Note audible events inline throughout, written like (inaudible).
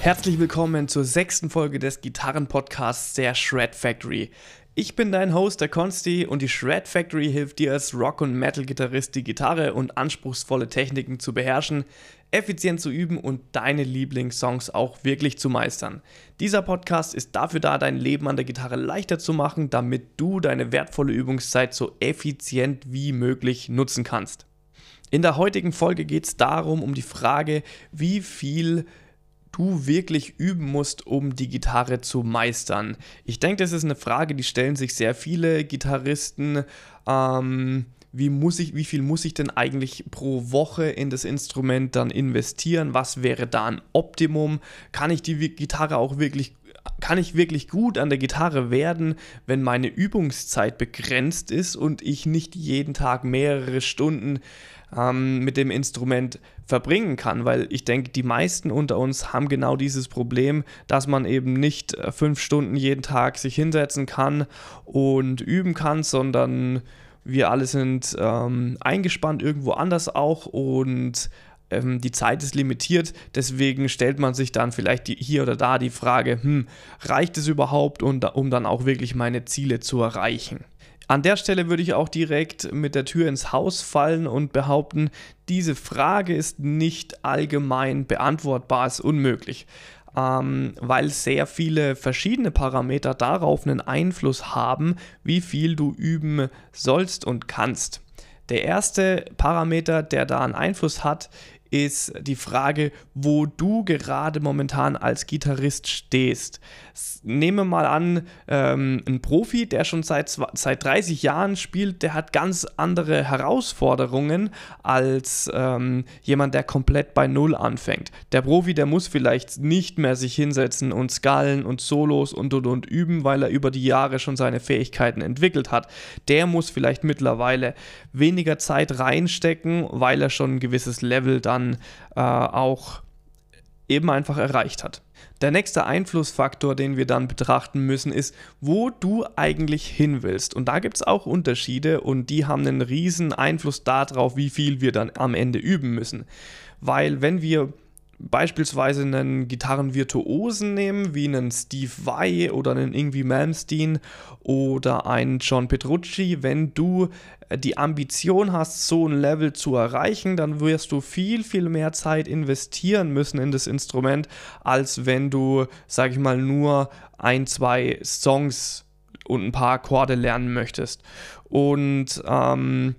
Herzlich willkommen zur sechsten Folge des Gitarrenpodcasts der Shred Factory. Ich bin dein Host, der Consti, und die Shred Factory hilft dir als Rock- und Metal-Gitarrist, die Gitarre und anspruchsvolle Techniken zu beherrschen, effizient zu üben und deine Lieblingssongs auch wirklich zu meistern. Dieser Podcast ist dafür da, dein Leben an der Gitarre leichter zu machen, damit du deine wertvolle Übungszeit so effizient wie möglich nutzen kannst. In der heutigen Folge geht es darum, um die Frage, wie viel du wirklich üben musst, um die Gitarre zu meistern. Ich denke, das ist eine Frage, die stellen sich sehr viele Gitarristen. Ähm, wie, muss ich, wie viel muss ich denn eigentlich pro Woche in das Instrument dann investieren? Was wäre da ein Optimum? Kann ich die Gitarre auch wirklich kann ich wirklich gut an der Gitarre werden, wenn meine Übungszeit begrenzt ist und ich nicht jeden Tag mehrere Stunden ähm, mit dem Instrument verbringen kann, weil ich denke, die meisten unter uns haben genau dieses Problem, dass man eben nicht äh, fünf Stunden jeden Tag sich hinsetzen kann und üben kann, sondern wir alle sind ähm, eingespannt irgendwo anders auch und ähm, die Zeit ist limitiert, deswegen stellt man sich dann vielleicht die, hier oder da die Frage, hm, reicht es überhaupt, um, um dann auch wirklich meine Ziele zu erreichen? An der Stelle würde ich auch direkt mit der Tür ins Haus fallen und behaupten, diese Frage ist nicht allgemein beantwortbar, ist unmöglich, ähm, weil sehr viele verschiedene Parameter darauf einen Einfluss haben, wie viel du üben sollst und kannst. Der erste Parameter, der da einen Einfluss hat, ist die Frage, wo du gerade momentan als Gitarrist stehst. Nehme mal an, ähm, ein Profi, der schon seit, seit 30 Jahren spielt, der hat ganz andere Herausforderungen als ähm, jemand, der komplett bei Null anfängt. Der Profi, der muss vielleicht nicht mehr sich hinsetzen und Skalen und Solos und und und üben, weil er über die Jahre schon seine Fähigkeiten entwickelt hat. Der muss vielleicht mittlerweile weniger Zeit reinstecken, weil er schon ein gewisses Level dann dann äh, auch eben einfach erreicht hat. Der nächste Einflussfaktor, den wir dann betrachten müssen, ist, wo du eigentlich hin willst. Und da gibt es auch Unterschiede und die haben einen riesen Einfluss darauf, wie viel wir dann am Ende üben müssen. Weil wenn wir beispielsweise einen Gitarrenvirtuosen nehmen, wie einen Steve Vai oder einen Ingwie Malmsteen oder einen John Petrucci, wenn du äh, die Ambition hast, so ein Level zu erreichen, dann wirst du viel, viel mehr Zeit investieren müssen in das Instrument, als wenn du, sag ich mal, nur ein, zwei Songs und ein paar Akkorde lernen möchtest. Und ähm,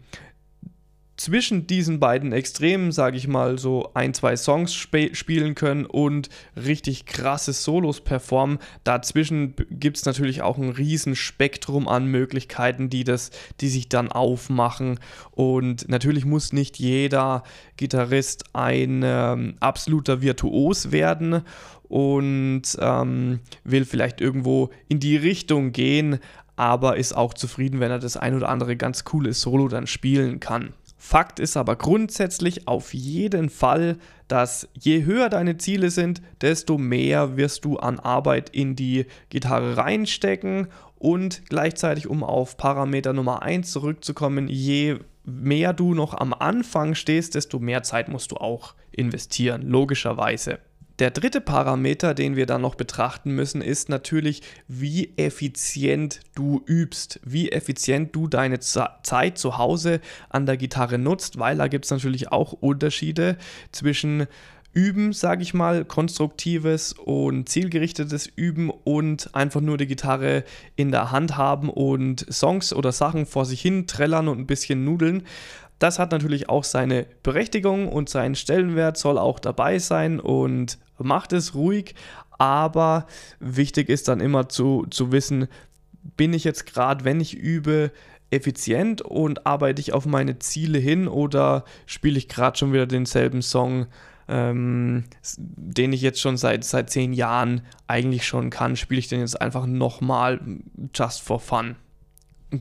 zwischen diesen beiden Extremen, sage ich mal, so ein, zwei Songs sp spielen können und richtig krasse Solos performen. Dazwischen gibt es natürlich auch ein riesen Spektrum an Möglichkeiten, die, das, die sich dann aufmachen. Und natürlich muss nicht jeder Gitarrist ein ähm, absoluter Virtuos werden und ähm, will vielleicht irgendwo in die Richtung gehen, aber ist auch zufrieden, wenn er das ein oder andere ganz coole Solo dann spielen kann. Fakt ist aber grundsätzlich auf jeden Fall, dass je höher deine Ziele sind, desto mehr wirst du an Arbeit in die Gitarre reinstecken und gleichzeitig, um auf Parameter Nummer 1 zurückzukommen, je mehr du noch am Anfang stehst, desto mehr Zeit musst du auch investieren, logischerweise. Der dritte Parameter, den wir dann noch betrachten müssen, ist natürlich, wie effizient du übst, wie effizient du deine Zeit zu Hause an der Gitarre nutzt, weil da gibt es natürlich auch Unterschiede zwischen Üben, sage ich mal, konstruktives und zielgerichtetes Üben und einfach nur die Gitarre in der Hand haben und Songs oder Sachen vor sich hin trällern und ein bisschen nudeln. Das hat natürlich auch seine Berechtigung und seinen Stellenwert soll auch dabei sein und macht es ruhig, aber wichtig ist dann immer zu, zu wissen, bin ich jetzt gerade, wenn ich übe, effizient und arbeite ich auf meine Ziele hin oder spiele ich gerade schon wieder denselben Song, ähm, den ich jetzt schon seit, seit zehn Jahren eigentlich schon kann, spiele ich den jetzt einfach nochmal just for fun.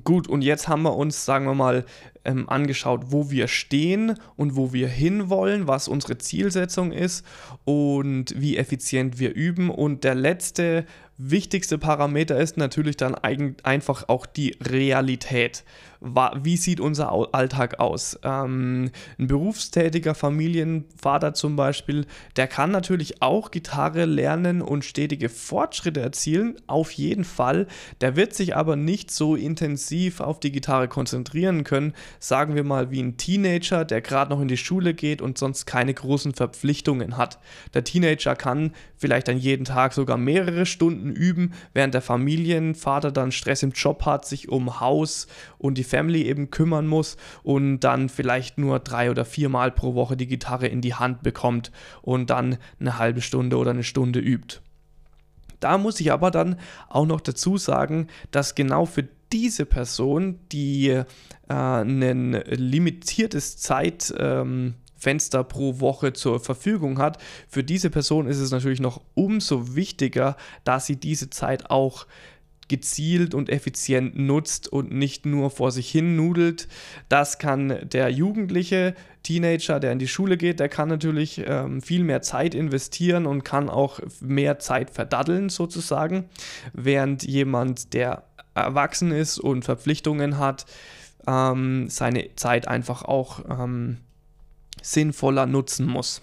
Gut, und jetzt haben wir uns, sagen wir mal, ähm, angeschaut, wo wir stehen und wo wir hinwollen, was unsere Zielsetzung ist und wie effizient wir üben. Und der letzte wichtigste Parameter ist natürlich dann einfach auch die Realität. Wie sieht unser Alltag aus? Ähm, ein berufstätiger Familienvater zum Beispiel, der kann natürlich auch Gitarre lernen und stetige Fortschritte erzielen, auf jeden Fall. Der wird sich aber nicht so intensiv auf die Gitarre konzentrieren können, sagen wir mal wie ein Teenager, der gerade noch in die Schule geht und sonst keine großen Verpflichtungen hat. Der Teenager kann vielleicht dann jeden Tag sogar mehrere Stunden üben, während der Familienvater dann Stress im Job hat, sich um Haus und die Family eben kümmern muss und dann vielleicht nur drei oder viermal pro Woche die Gitarre in die Hand bekommt und dann eine halbe Stunde oder eine Stunde übt. Da muss ich aber dann auch noch dazu sagen, dass genau für diese Person, die äh, ein limitiertes Zeit, ähm, pro Woche zur Verfügung hat. Für diese Person ist es natürlich noch umso wichtiger, dass sie diese Zeit auch gezielt und effizient nutzt und nicht nur vor sich hin nudelt. Das kann der Jugendliche, Teenager, der in die Schule geht, der kann natürlich ähm, viel mehr Zeit investieren und kann auch mehr Zeit verdaddeln sozusagen, während jemand, der erwachsen ist und Verpflichtungen hat, ähm, seine Zeit einfach auch ähm, sinnvoller nutzen muss.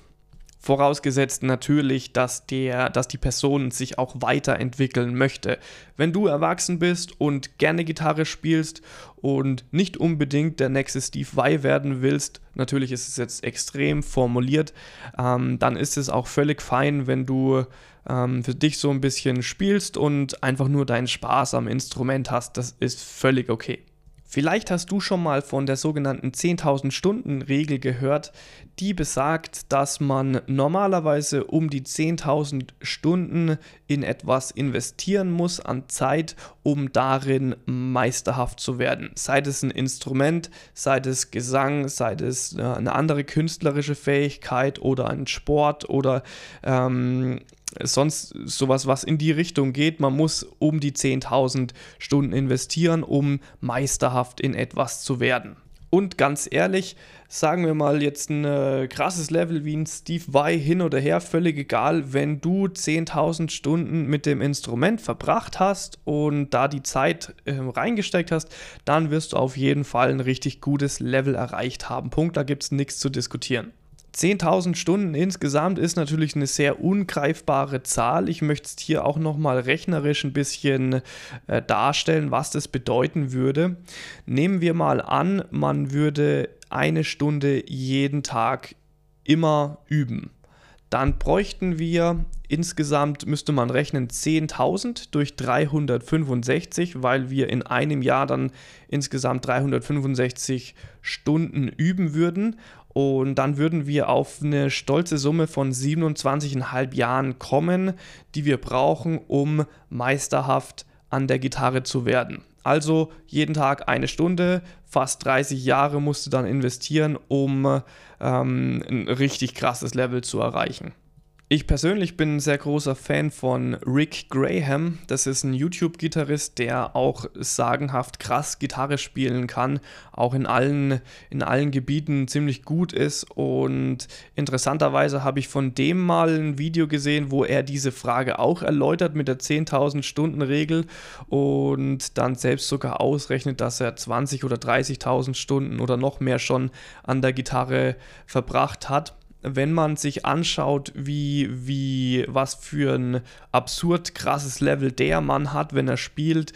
Vorausgesetzt natürlich, dass, der, dass die Person sich auch weiterentwickeln möchte. Wenn du erwachsen bist und gerne Gitarre spielst und nicht unbedingt der nächste Steve Vai werden willst, natürlich ist es jetzt extrem formuliert, ähm, dann ist es auch völlig fein, wenn du ähm, für dich so ein bisschen spielst und einfach nur deinen Spaß am Instrument hast. Das ist völlig okay. Vielleicht hast du schon mal von der sogenannten 10.000 Stunden Regel gehört, die besagt, dass man normalerweise um die 10.000 Stunden in etwas investieren muss an Zeit, um darin meisterhaft zu werden. Sei es ein Instrument, sei es Gesang, sei es äh, eine andere künstlerische Fähigkeit oder ein Sport oder ähm, sonst sowas, was in die Richtung geht. Man muss um die 10.000 Stunden investieren, um meisterhaft in etwas zu werden. Und ganz ehrlich, sagen wir mal jetzt ein äh, krasses Level wie ein Steve Vai hin oder her, völlig egal, wenn du 10.000 Stunden mit dem Instrument verbracht hast und da die Zeit äh, reingesteckt hast, dann wirst du auf jeden Fall ein richtig gutes Level erreicht haben. Punkt, da gibt es nichts zu diskutieren. 10.000 Stunden insgesamt ist natürlich eine sehr ungreifbare Zahl. Ich möchte es hier auch nochmal rechnerisch ein bisschen äh, darstellen, was das bedeuten würde. Nehmen wir mal an, man würde eine Stunde jeden Tag immer üben. Dann bräuchten wir insgesamt, müsste man rechnen, 10.000 durch 365, weil wir in einem Jahr dann insgesamt 365 Stunden üben würden. Und dann würden wir auf eine stolze Summe von 27,5 Jahren kommen, die wir brauchen, um meisterhaft an der Gitarre zu werden. Also jeden Tag eine Stunde, fast 30 Jahre musst du dann investieren, um ähm, ein richtig krasses Level zu erreichen. Ich persönlich bin ein sehr großer Fan von Rick Graham. Das ist ein YouTube-Gitarrist, der auch sagenhaft krass Gitarre spielen kann, auch in allen, in allen Gebieten ziemlich gut ist. Und interessanterweise habe ich von dem mal ein Video gesehen, wo er diese Frage auch erläutert mit der 10.000 Stunden Regel und dann selbst sogar ausrechnet, dass er 20 oder 30.000 Stunden oder noch mehr schon an der Gitarre verbracht hat wenn man sich anschaut, wie, wie, was für ein absurd krasses Level der Mann hat, wenn er spielt,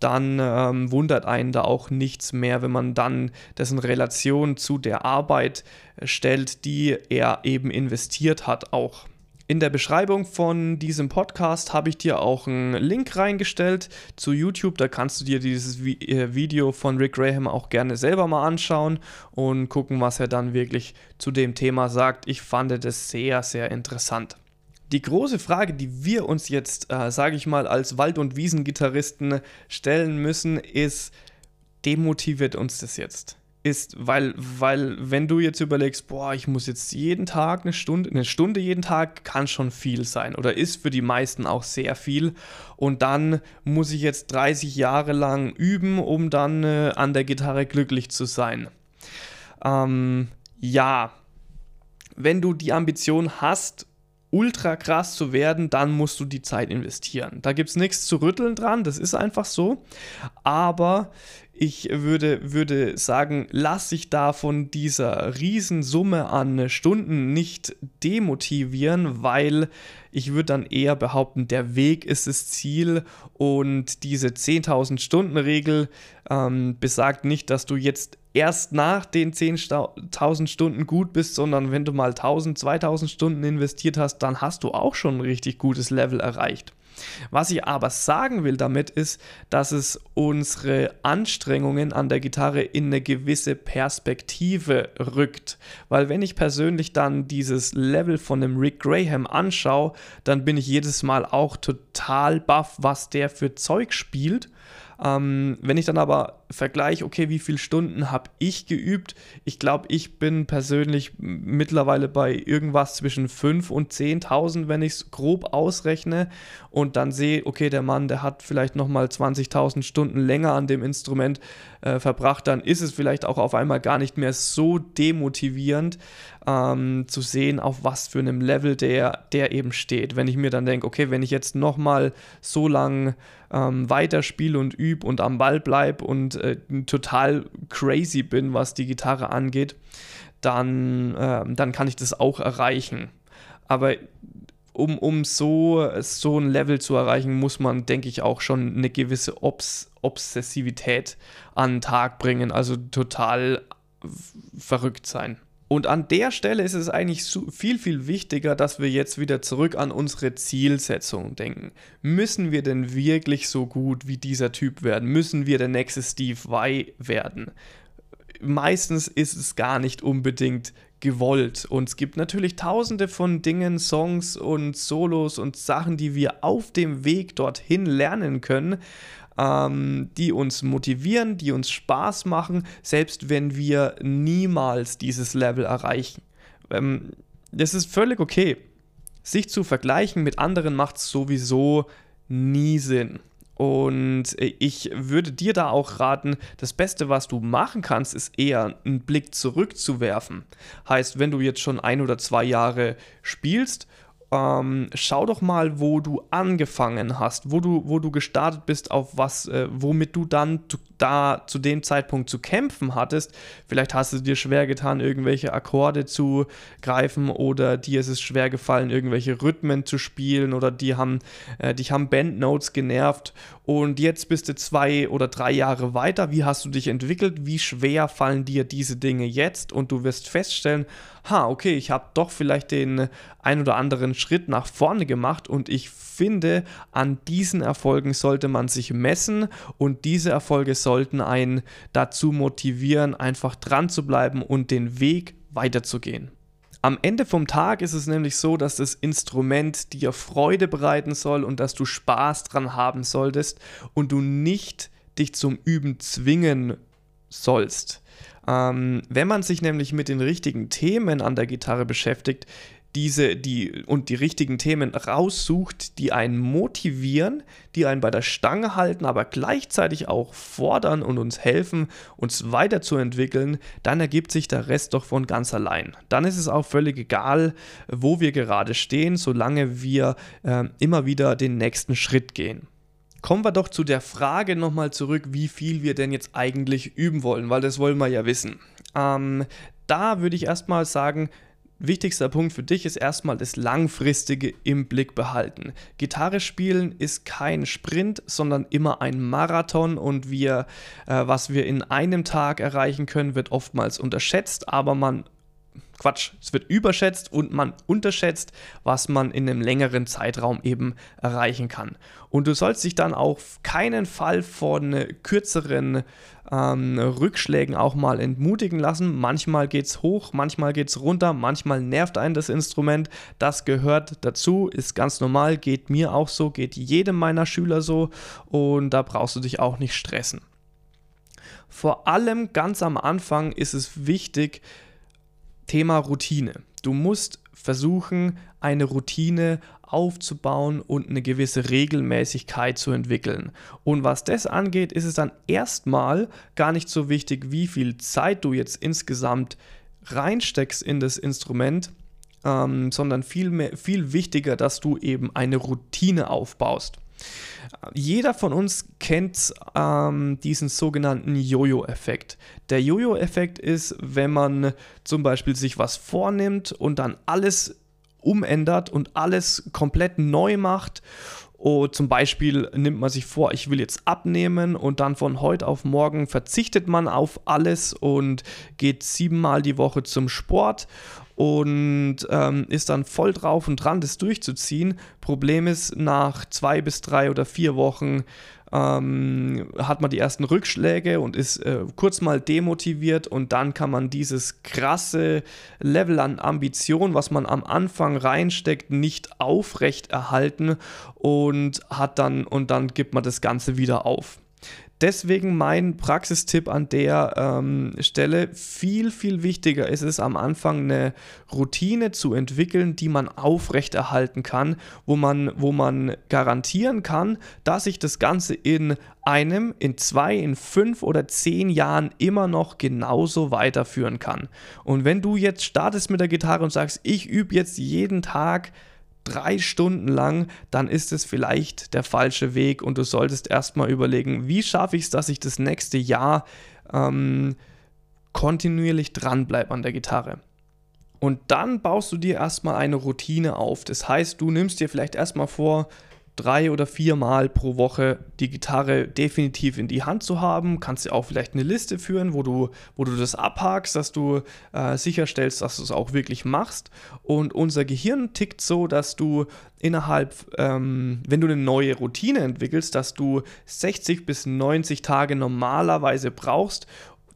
dann ähm, wundert einen da auch nichts mehr, wenn man dann das in Relation zu der Arbeit stellt, die er eben investiert hat auch. In der Beschreibung von diesem Podcast habe ich dir auch einen Link reingestellt zu YouTube. Da kannst du dir dieses äh, Video von Rick Graham auch gerne selber mal anschauen und gucken, was er dann wirklich zu dem Thema sagt. Ich fand das sehr, sehr interessant. Die große Frage, die wir uns jetzt, äh, sage ich mal, als Wald- und Wiesengitarristen stellen müssen, ist, demotiviert uns das jetzt? Ist, weil, weil, wenn du jetzt überlegst, boah, ich muss jetzt jeden Tag eine Stunde, eine Stunde jeden Tag kann schon viel sein oder ist für die meisten auch sehr viel. Und dann muss ich jetzt 30 Jahre lang üben, um dann äh, an der Gitarre glücklich zu sein. Ähm, ja, wenn du die Ambition hast, ultra krass zu werden, dann musst du die Zeit investieren. Da gibt es nichts zu rütteln dran, das ist einfach so. Aber ich würde, würde sagen, lass dich da von dieser Riesensumme an Stunden nicht demotivieren, weil ich würde dann eher behaupten, der Weg ist das Ziel und diese 10.000 Stunden Regel ähm, besagt nicht, dass du jetzt erst nach den 10.000 Stunden gut bist, sondern wenn du mal 1.000, 2.000 Stunden investiert hast, dann hast du auch schon ein richtig gutes Level erreicht. Was ich aber sagen will damit ist, dass es unsere Anstrengungen an der Gitarre in eine gewisse Perspektive rückt. Weil wenn ich persönlich dann dieses Level von dem Rick Graham anschaue, dann bin ich jedes Mal auch total baff, was der für Zeug spielt. Ähm, wenn ich dann aber vergleiche, okay, wie viele Stunden habe ich geübt? Ich glaube, ich bin persönlich mittlerweile bei irgendwas zwischen 5.000 und 10.000, wenn ich es grob ausrechne und dann sehe, okay, der Mann, der hat vielleicht nochmal 20.000 Stunden länger an dem Instrument äh, verbracht, dann ist es vielleicht auch auf einmal gar nicht mehr so demotivierend ähm, zu sehen, auf was für einem Level der, der eben steht. Wenn ich mir dann denke, okay, wenn ich jetzt nochmal so lang ähm, weiterspiele und übe und am Ball bleibe und äh, total crazy bin, was die Gitarre angeht, dann, äh, dann kann ich das auch erreichen. Aber um, um so, so ein Level zu erreichen, muss man, denke ich, auch schon eine gewisse Obs Obsessivität an den Tag bringen, also total verrückt sein. Und an der Stelle ist es eigentlich viel, viel wichtiger, dass wir jetzt wieder zurück an unsere Zielsetzung denken. Müssen wir denn wirklich so gut wie dieser Typ werden? Müssen wir der nächste Steve Vai werden? Meistens ist es gar nicht unbedingt gewollt. Und es gibt natürlich tausende von Dingen, Songs und Solos und Sachen, die wir auf dem Weg dorthin lernen können ähm, die uns motivieren, die uns Spaß machen, selbst wenn wir niemals dieses Level erreichen. Ähm, das ist völlig okay. Sich zu vergleichen mit anderen macht sowieso nie Sinn. Und ich würde dir da auch raten, das Beste, was du machen kannst, ist eher einen Blick zurückzuwerfen. Heißt, wenn du jetzt schon ein oder zwei Jahre spielst ähm, schau doch mal, wo du angefangen hast, wo du, wo du gestartet bist, auf was, äh, womit du dann da zu dem Zeitpunkt zu kämpfen hattest. Vielleicht hast du dir schwer getan, irgendwelche Akkorde zu greifen oder dir ist es schwer gefallen, irgendwelche Rhythmen zu spielen oder die haben, äh, dich haben Bandnotes genervt und jetzt bist du zwei oder drei Jahre weiter. Wie hast du dich entwickelt? Wie schwer fallen dir diese Dinge jetzt? Und du wirst feststellen, ha, okay, ich habe doch vielleicht den ein oder anderen Schritt nach vorne gemacht und ich finde, an diesen Erfolgen sollte man sich messen und diese Erfolge sollten einen dazu motivieren, einfach dran zu bleiben und den Weg weiterzugehen. Am Ende vom Tag ist es nämlich so, dass das Instrument dir Freude bereiten soll und dass du Spaß dran haben solltest und du nicht dich zum Üben zwingen sollst. Ähm, wenn man sich nämlich mit den richtigen Themen an der Gitarre beschäftigt, diese, die und die richtigen Themen raussucht, die einen motivieren, die einen bei der Stange halten, aber gleichzeitig auch fordern und uns helfen, uns weiterzuentwickeln, dann ergibt sich der Rest doch von ganz allein. Dann ist es auch völlig egal, wo wir gerade stehen, solange wir äh, immer wieder den nächsten Schritt gehen. Kommen wir doch zu der Frage nochmal zurück, wie viel wir denn jetzt eigentlich üben wollen, weil das wollen wir ja wissen. Ähm, da würde ich erstmal sagen, Wichtigster Punkt für dich ist erstmal das Langfristige im Blick behalten. Gitarre spielen ist kein Sprint, sondern immer ein Marathon und wir, äh, was wir in einem Tag erreichen können, wird oftmals unterschätzt, aber man Quatsch, es wird überschätzt und man unterschätzt, was man in einem längeren Zeitraum eben erreichen kann. Und du sollst dich dann auf keinen Fall von kürzeren ähm, Rückschlägen auch mal entmutigen lassen. Manchmal geht es hoch, manchmal geht es runter, manchmal nervt einen das Instrument. Das gehört dazu, ist ganz normal, geht mir auch so, geht jedem meiner Schüler so und da brauchst du dich auch nicht stressen. Vor allem ganz am Anfang ist es wichtig, Thema Routine. Du musst versuchen, eine Routine aufzubauen und eine gewisse Regelmäßigkeit zu entwickeln. Und was das angeht, ist es dann erstmal gar nicht so wichtig, wie viel Zeit du jetzt insgesamt reinsteckst in das Instrument, ähm, sondern viel, mehr, viel wichtiger, dass du eben eine Routine aufbaust. Jeder von uns kennt ähm, diesen sogenannten Jojo-Effekt. Der Jojo-Effekt ist, wenn man zum Beispiel sich was vornimmt und dann alles umändert und alles komplett neu macht Oh, zum Beispiel nimmt man sich vor, ich will jetzt abnehmen und dann von heute auf morgen verzichtet man auf alles und geht siebenmal die Woche zum Sport und ähm, ist dann voll drauf und dran, das durchzuziehen. Problem ist, nach zwei bis drei oder vier Wochen ähm, hat man die ersten Rückschläge und ist äh, kurz mal demotiviert und dann kann man dieses krasse Level an Ambition, was man am Anfang reinsteckt, nicht aufrecht erhalten und hat dann und dann gibt man das Ganze wieder auf. Deswegen mein Praxistipp an der ähm, Stelle, viel, viel wichtiger ist es am Anfang eine Routine zu entwickeln, die man aufrechterhalten kann, wo man, wo man garantieren kann, dass ich das Ganze in einem, in zwei, in fünf oder zehn Jahren immer noch genauso weiterführen kann. Und wenn du jetzt startest mit der Gitarre und sagst, ich übe jetzt jeden Tag drei Stunden lang, dann ist es vielleicht der falsche Weg und du solltest erstmal überlegen, wie schaffe ich es, dass ich das nächste Jahr ähm, kontinuierlich dranbleibe an der Gitarre. Und dann baust du dir erstmal eine Routine auf. Das heißt, du nimmst dir vielleicht erstmal vor, drei oder viermal pro Woche die Gitarre definitiv in die Hand zu haben. Kannst du auch vielleicht eine Liste führen, wo du, wo du das abhakst, dass du äh, sicherstellst, dass du es auch wirklich machst. Und unser Gehirn tickt so, dass du innerhalb, ähm, wenn du eine neue Routine entwickelst, dass du 60 bis 90 Tage normalerweise brauchst,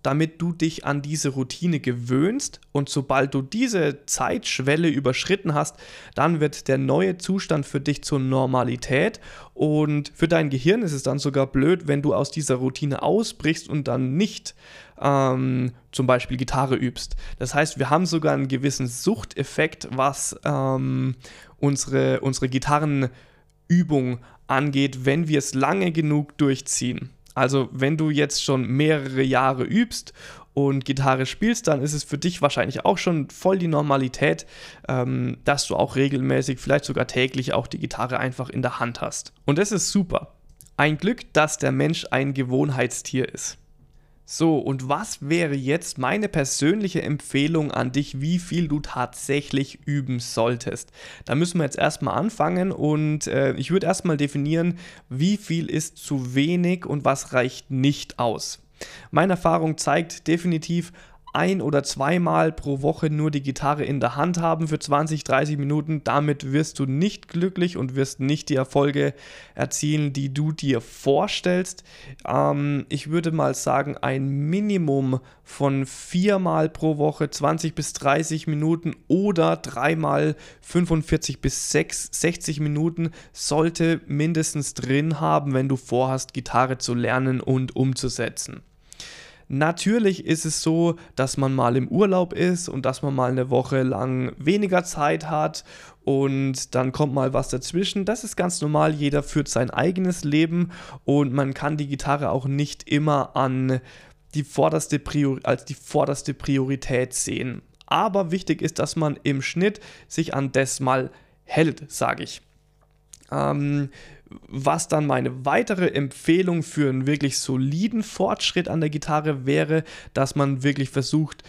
damit du dich an diese Routine gewöhnst und sobald du diese Zeitschwelle überschritten hast, dann wird der neue Zustand für dich zur Normalität und für dein Gehirn ist es dann sogar blöd, wenn du aus dieser Routine ausbrichst und dann nicht ähm, zum Beispiel Gitarre übst. Das heißt, wir haben sogar einen gewissen Suchteffekt, was ähm, unsere, unsere Gitarrenübung angeht, wenn wir es lange genug durchziehen. Also wenn du jetzt schon mehrere Jahre übst und Gitarre spielst, dann ist es für dich wahrscheinlich auch schon voll die Normalität, ähm, dass du auch regelmäßig, vielleicht sogar täglich auch die Gitarre einfach in der Hand hast. Und das ist super. Ein Glück, dass der Mensch ein Gewohnheitstier ist. So, und was wäre jetzt meine persönliche Empfehlung an dich, wie viel du tatsächlich üben solltest? Da müssen wir jetzt erstmal anfangen und äh, ich würde erstmal definieren, wie viel ist zu wenig und was reicht nicht aus. Meine Erfahrung zeigt definitiv, ein- oder zweimal pro Woche nur die Gitarre in der Hand haben für 20, 30 Minuten. Damit wirst du nicht glücklich und wirst nicht die Erfolge erzielen, die du dir vorstellst. Ähm, ich würde mal sagen, ein Minimum von viermal pro Woche 20 bis 30 Minuten oder dreimal 45 bis 6, 60 Minuten sollte mindestens drin haben, wenn du vorhast, Gitarre zu lernen und umzusetzen. Natürlich ist es so, dass man mal im Urlaub ist und dass man mal eine Woche lang weniger Zeit hat und dann kommt mal was dazwischen. Das ist ganz normal, jeder führt sein eigenes Leben und man kann die Gitarre auch nicht immer an die vorderste als die vorderste Priorität sehen. Aber wichtig ist, dass man im Schnitt sich an das mal hält, sage ich. Ähm, was dann meine weitere Empfehlung für einen wirklich soliden Fortschritt an der Gitarre wäre, dass man wirklich versucht,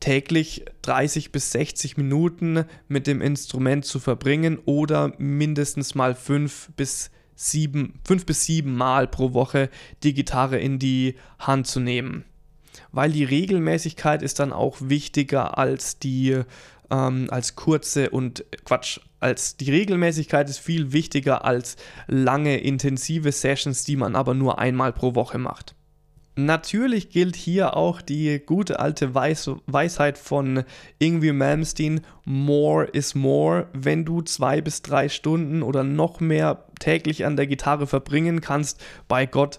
täglich 30 bis 60 Minuten mit dem Instrument zu verbringen oder mindestens mal 5 bis 7, 5 bis 7 Mal pro Woche die Gitarre in die Hand zu nehmen. Weil die Regelmäßigkeit ist dann auch wichtiger als die ähm, als kurze und Quatsch, als die Regelmäßigkeit ist viel wichtiger als lange intensive Sessions, die man aber nur einmal pro Woche macht. Natürlich gilt hier auch die gute alte Weis Weisheit von Ingwie Malmsteen, more is more. Wenn du zwei bis drei Stunden oder noch mehr täglich an der Gitarre verbringen kannst, bei Gott,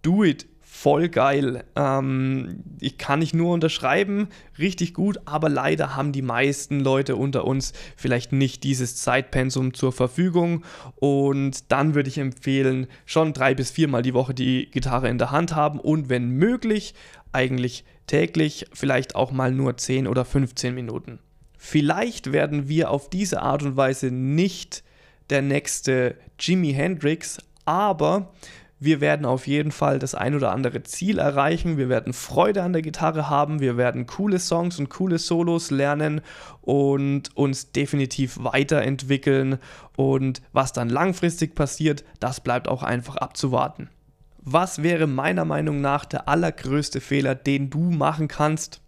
do it voll geil. Ähm, ich kann nicht nur unterschreiben, richtig gut, aber leider haben die meisten Leute unter uns vielleicht nicht dieses Zeitpensum zur Verfügung und dann würde ich empfehlen, schon drei bis viermal die Woche die Gitarre in der Hand haben und wenn möglich, eigentlich täglich, vielleicht auch mal nur 10 oder 15 Minuten. Vielleicht werden wir auf diese Art und Weise nicht der nächste Jimi Hendrix, aber wir werden auf jeden Fall das ein oder andere Ziel erreichen. Wir werden Freude an der Gitarre haben. Wir werden coole Songs und coole Solos lernen und uns definitiv weiterentwickeln. Und was dann langfristig passiert, das bleibt auch einfach abzuwarten. Was wäre meiner Meinung nach der allergrößte Fehler, den du machen kannst?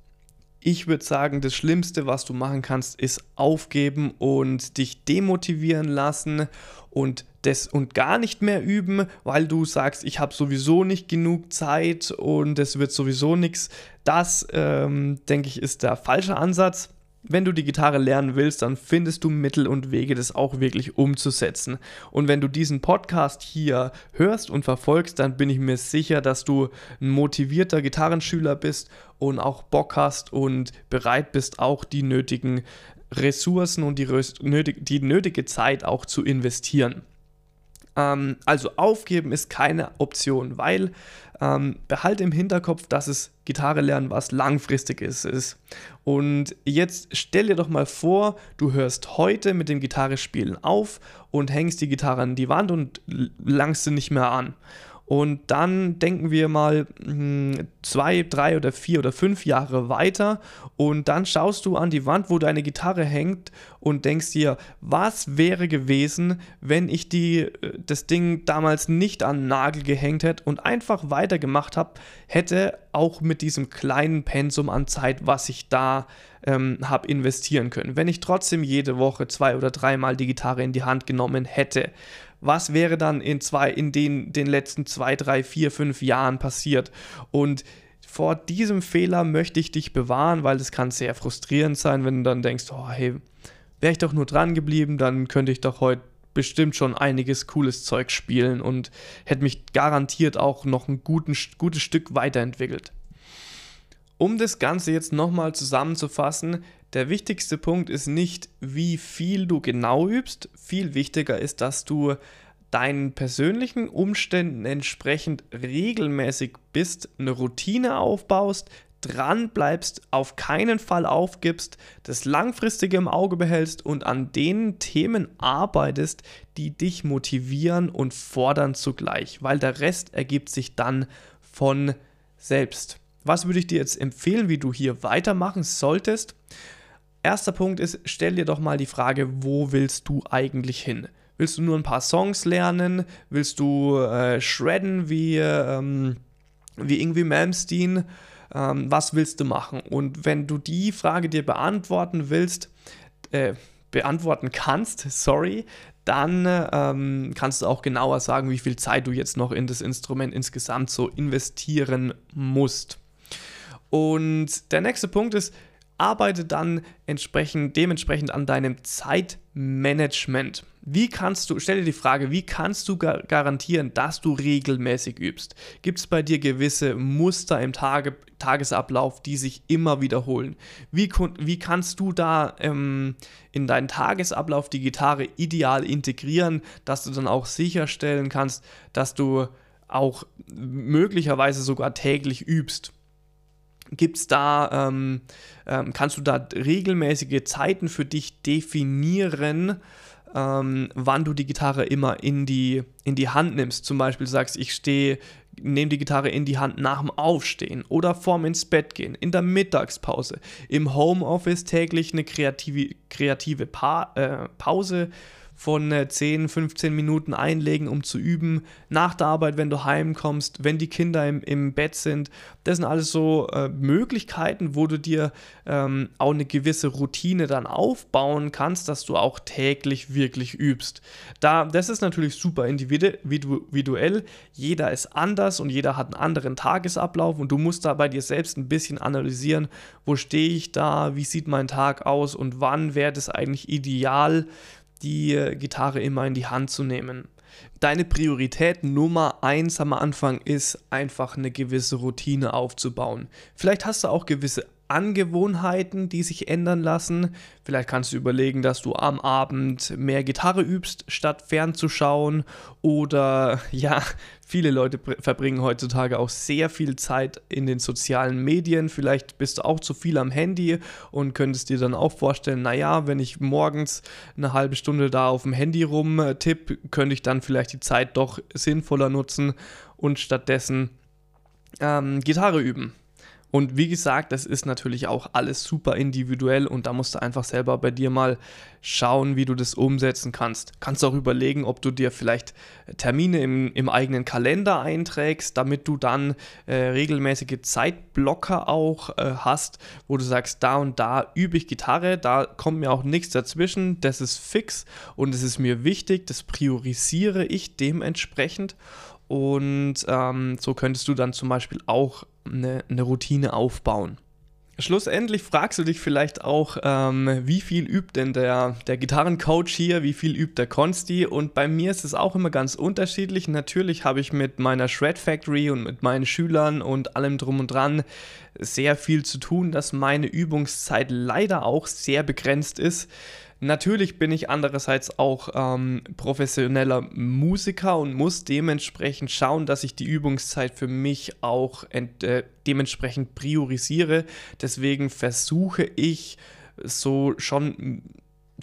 Ich würde sagen, das Schlimmste, was du machen kannst, ist aufgeben und dich demotivieren lassen und das und gar nicht mehr üben, weil du sagst, ich habe sowieso nicht genug Zeit und es wird sowieso nichts. Das, ähm, denke ich, ist der falsche Ansatz. Wenn du die Gitarre lernen willst, dann findest du Mittel und Wege, das auch wirklich umzusetzen. Und wenn du diesen Podcast hier hörst und verfolgst, dann bin ich mir sicher, dass du ein motivierter Gitarrenschüler bist und auch Bock hast und bereit bist, auch die nötigen Ressourcen und die, die nötige Zeit auch zu investieren. Ähm, also aufgeben ist keine Option, weil ähm, behalte im Hinterkopf, dass es Gitarre lernen was langfristig ist. Und jetzt stell dir doch mal vor, du hörst heute mit dem Gitarre spielen auf und hängst die Gitarre an die Wand und langst sie nicht mehr an. Und dann denken wir mal hm, zwei, drei oder vier oder fünf Jahre weiter und dann schaust du an die Wand, wo deine Gitarre hängt und denkst dir, was wäre gewesen, wenn ich die, äh, das Ding damals nicht an den Nagel gehängt hätte und einfach weitergemacht habe, hätte auch mit diesem kleinen Pensum an Zeit, was ich da ähm, habe investieren können. Wenn ich trotzdem jede Woche zwei oder dreimal die Gitarre in die Hand genommen hätte was wäre dann in, zwei, in den, den letzten zwei, drei, vier, fünf Jahren passiert. Und vor diesem Fehler möchte ich dich bewahren, weil es kann sehr frustrierend sein, wenn du dann denkst, oh hey, wäre ich doch nur dran geblieben, dann könnte ich doch heute bestimmt schon einiges cooles Zeug spielen und hätte mich garantiert auch noch ein guten, gutes Stück weiterentwickelt. Um das Ganze jetzt nochmal zusammenzufassen, der wichtigste Punkt ist nicht, wie viel du genau übst. Viel wichtiger ist, dass du deinen persönlichen Umständen entsprechend regelmäßig bist, eine Routine aufbaust, dran bleibst, auf keinen Fall aufgibst, das Langfristige im Auge behältst und an den Themen arbeitest, die dich motivieren und fordern zugleich, weil der Rest ergibt sich dann von selbst. Was würde ich dir jetzt empfehlen, wie du hier weitermachen solltest? Erster Punkt ist, stell dir doch mal die Frage, wo willst du eigentlich hin? Willst du nur ein paar Songs lernen? Willst du äh, shredden wie, ähm, wie irgendwie Malmsteen? Ähm, was willst du machen? Und wenn du die Frage dir beantworten willst, äh, beantworten kannst, sorry, dann ähm, kannst du auch genauer sagen, wie viel Zeit du jetzt noch in das Instrument insgesamt so investieren musst. Und der nächste Punkt ist, arbeite dann entsprechend, dementsprechend an deinem Zeitmanagement. Wie kannst du, stell dir die Frage, wie kannst du gar garantieren, dass du regelmäßig übst? Gibt es bei dir gewisse Muster im Tage, Tagesablauf, die sich immer wiederholen? Wie, wie kannst du da ähm, in deinen Tagesablauf die Gitarre ideal integrieren, dass du dann auch sicherstellen kannst, dass du auch möglicherweise sogar täglich übst? Gibt es da, ähm, ähm, kannst du da regelmäßige Zeiten für dich definieren, ähm, wann du die Gitarre immer in die, in die Hand nimmst? Zum Beispiel sagst, ich stehe, nehme die Gitarre in die Hand nach dem Aufstehen oder vorm ins Bett gehen, in der Mittagspause, im Homeoffice täglich eine kreative, kreative pa äh, Pause von 10, äh, 15 Minuten einlegen, um zu üben. Nach der Arbeit, wenn du heimkommst, wenn die Kinder im, im Bett sind. Das sind alles so äh, Möglichkeiten, wo du dir ähm, auch eine gewisse Routine dann aufbauen kannst, dass du auch täglich wirklich übst. Da, das ist natürlich super individuell. Jeder ist anders und jeder hat einen anderen Tagesablauf und du musst da bei dir selbst ein bisschen analysieren, wo stehe ich da, wie sieht mein Tag aus und wann wäre das eigentlich ideal, die Gitarre immer in die Hand zu nehmen. Deine Priorität Nummer eins am Anfang ist einfach eine gewisse Routine aufzubauen. Vielleicht hast du auch gewisse Angewohnheiten, die sich ändern lassen. Vielleicht kannst du überlegen, dass du am Abend mehr Gitarre übst, statt fernzuschauen. Oder (laughs) ja, viele Leute verbringen heutzutage auch sehr viel Zeit in den sozialen Medien. Vielleicht bist du auch zu viel am Handy und könntest dir dann auch vorstellen, naja, wenn ich morgens eine halbe Stunde da auf dem Handy rumtippe, könnte ich dann vielleicht die Zeit doch sinnvoller nutzen und stattdessen ähm, Gitarre üben. Und wie gesagt, das ist natürlich auch alles super individuell und da musst du einfach selber bei dir mal schauen, wie du das umsetzen kannst. Kannst auch überlegen, ob du dir vielleicht Termine im, im eigenen Kalender einträgst, damit du dann äh, regelmäßige Zeitblocker auch äh, hast, wo du sagst, da und da übe ich Gitarre, da kommt mir auch nichts dazwischen, das ist fix und es ist mir wichtig, das priorisiere ich dementsprechend. Und ähm, so könntest du dann zum Beispiel auch eine, eine Routine aufbauen. Schlussendlich fragst du dich vielleicht auch, ähm, wie viel übt denn der, der Gitarrencoach hier, wie viel übt der Consti? Und bei mir ist es auch immer ganz unterschiedlich. Natürlich habe ich mit meiner Shred Factory und mit meinen Schülern und allem drum und dran sehr viel zu tun, dass meine Übungszeit leider auch sehr begrenzt ist. Natürlich bin ich andererseits auch ähm, professioneller Musiker und muss dementsprechend schauen, dass ich die Übungszeit für mich auch äh, dementsprechend priorisiere. Deswegen versuche ich so schon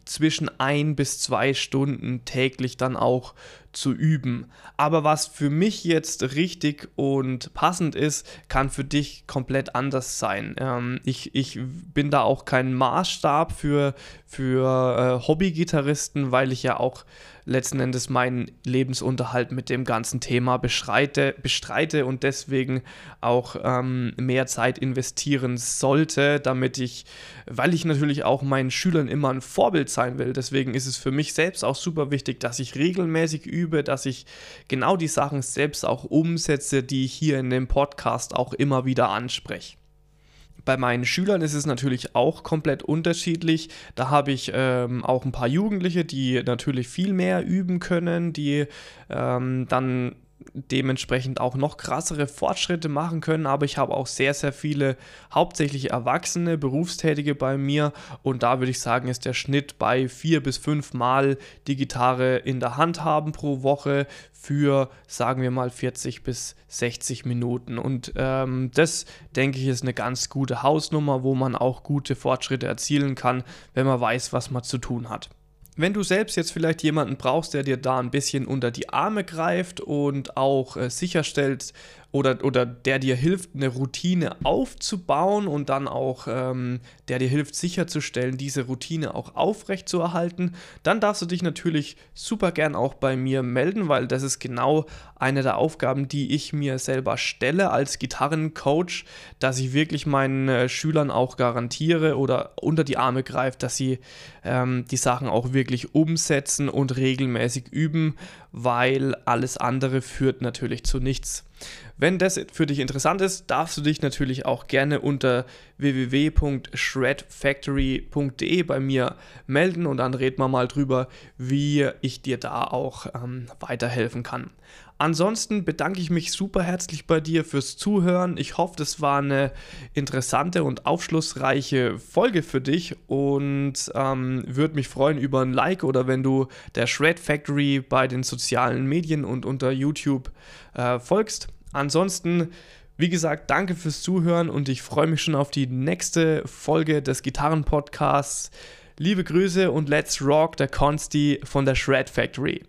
zwischen ein bis zwei Stunden täglich dann auch zu üben. Aber was für mich jetzt richtig und passend ist, kann für dich komplett anders sein. Ähm, ich, ich bin da auch kein Maßstab für, für äh, Hobbygitarristen, weil ich ja auch letzten Endes meinen Lebensunterhalt mit dem ganzen Thema bestreite, bestreite und deswegen auch ähm, mehr Zeit investieren sollte, damit ich, weil ich natürlich auch meinen Schülern immer ein Vorbild sein will, deswegen ist es für mich selbst auch super wichtig, dass ich regelmäßig übe übe, dass ich genau die Sachen selbst auch umsetze, die ich hier in dem Podcast auch immer wieder anspreche. Bei meinen Schülern ist es natürlich auch komplett unterschiedlich. Da habe ich ähm, auch ein paar Jugendliche, die natürlich viel mehr üben können, die ähm, dann dementsprechend auch noch krassere Fortschritte machen können, aber ich habe auch sehr, sehr viele hauptsächlich Erwachsene, Berufstätige bei mir. Und da würde ich sagen, ist der Schnitt bei vier bis fünf Mal die Gitarre in der Hand haben pro Woche für, sagen wir mal, 40 bis 60 Minuten. Und ähm, das, denke ich, ist eine ganz gute Hausnummer, wo man auch gute Fortschritte erzielen kann, wenn man weiß, was man zu tun hat. Wenn du selbst jetzt vielleicht jemanden brauchst, der dir da ein bisschen unter die Arme greift und auch äh, sicherstellt, oder, oder der dir hilft, eine Routine aufzubauen und dann auch, ähm, der dir hilft, sicherzustellen, diese Routine auch aufrechtzuerhalten, dann darfst du dich natürlich super gern auch bei mir melden, weil das ist genau eine der Aufgaben, die ich mir selber stelle als Gitarrencoach, dass ich wirklich meinen äh, Schülern auch garantiere oder unter die Arme greife, dass sie ähm, die Sachen auch wirklich umsetzen und regelmäßig üben, weil alles andere führt natürlich zu nichts. Wenn das für dich interessant ist, darfst du dich natürlich auch gerne unter www.shredfactory.de bei mir melden und dann reden wir mal drüber, wie ich dir da auch ähm, weiterhelfen kann. Ansonsten bedanke ich mich super herzlich bei dir fürs Zuhören. Ich hoffe, das war eine interessante und aufschlussreiche Folge für dich und ähm, würde mich freuen über ein Like oder wenn du der Shred Factory bei den sozialen Medien und unter YouTube äh, folgst. Ansonsten, wie gesagt, danke fürs Zuhören und ich freue mich schon auf die nächste Folge des Gitarrenpodcasts. Liebe Grüße und let's rock der Consti von der Shred Factory.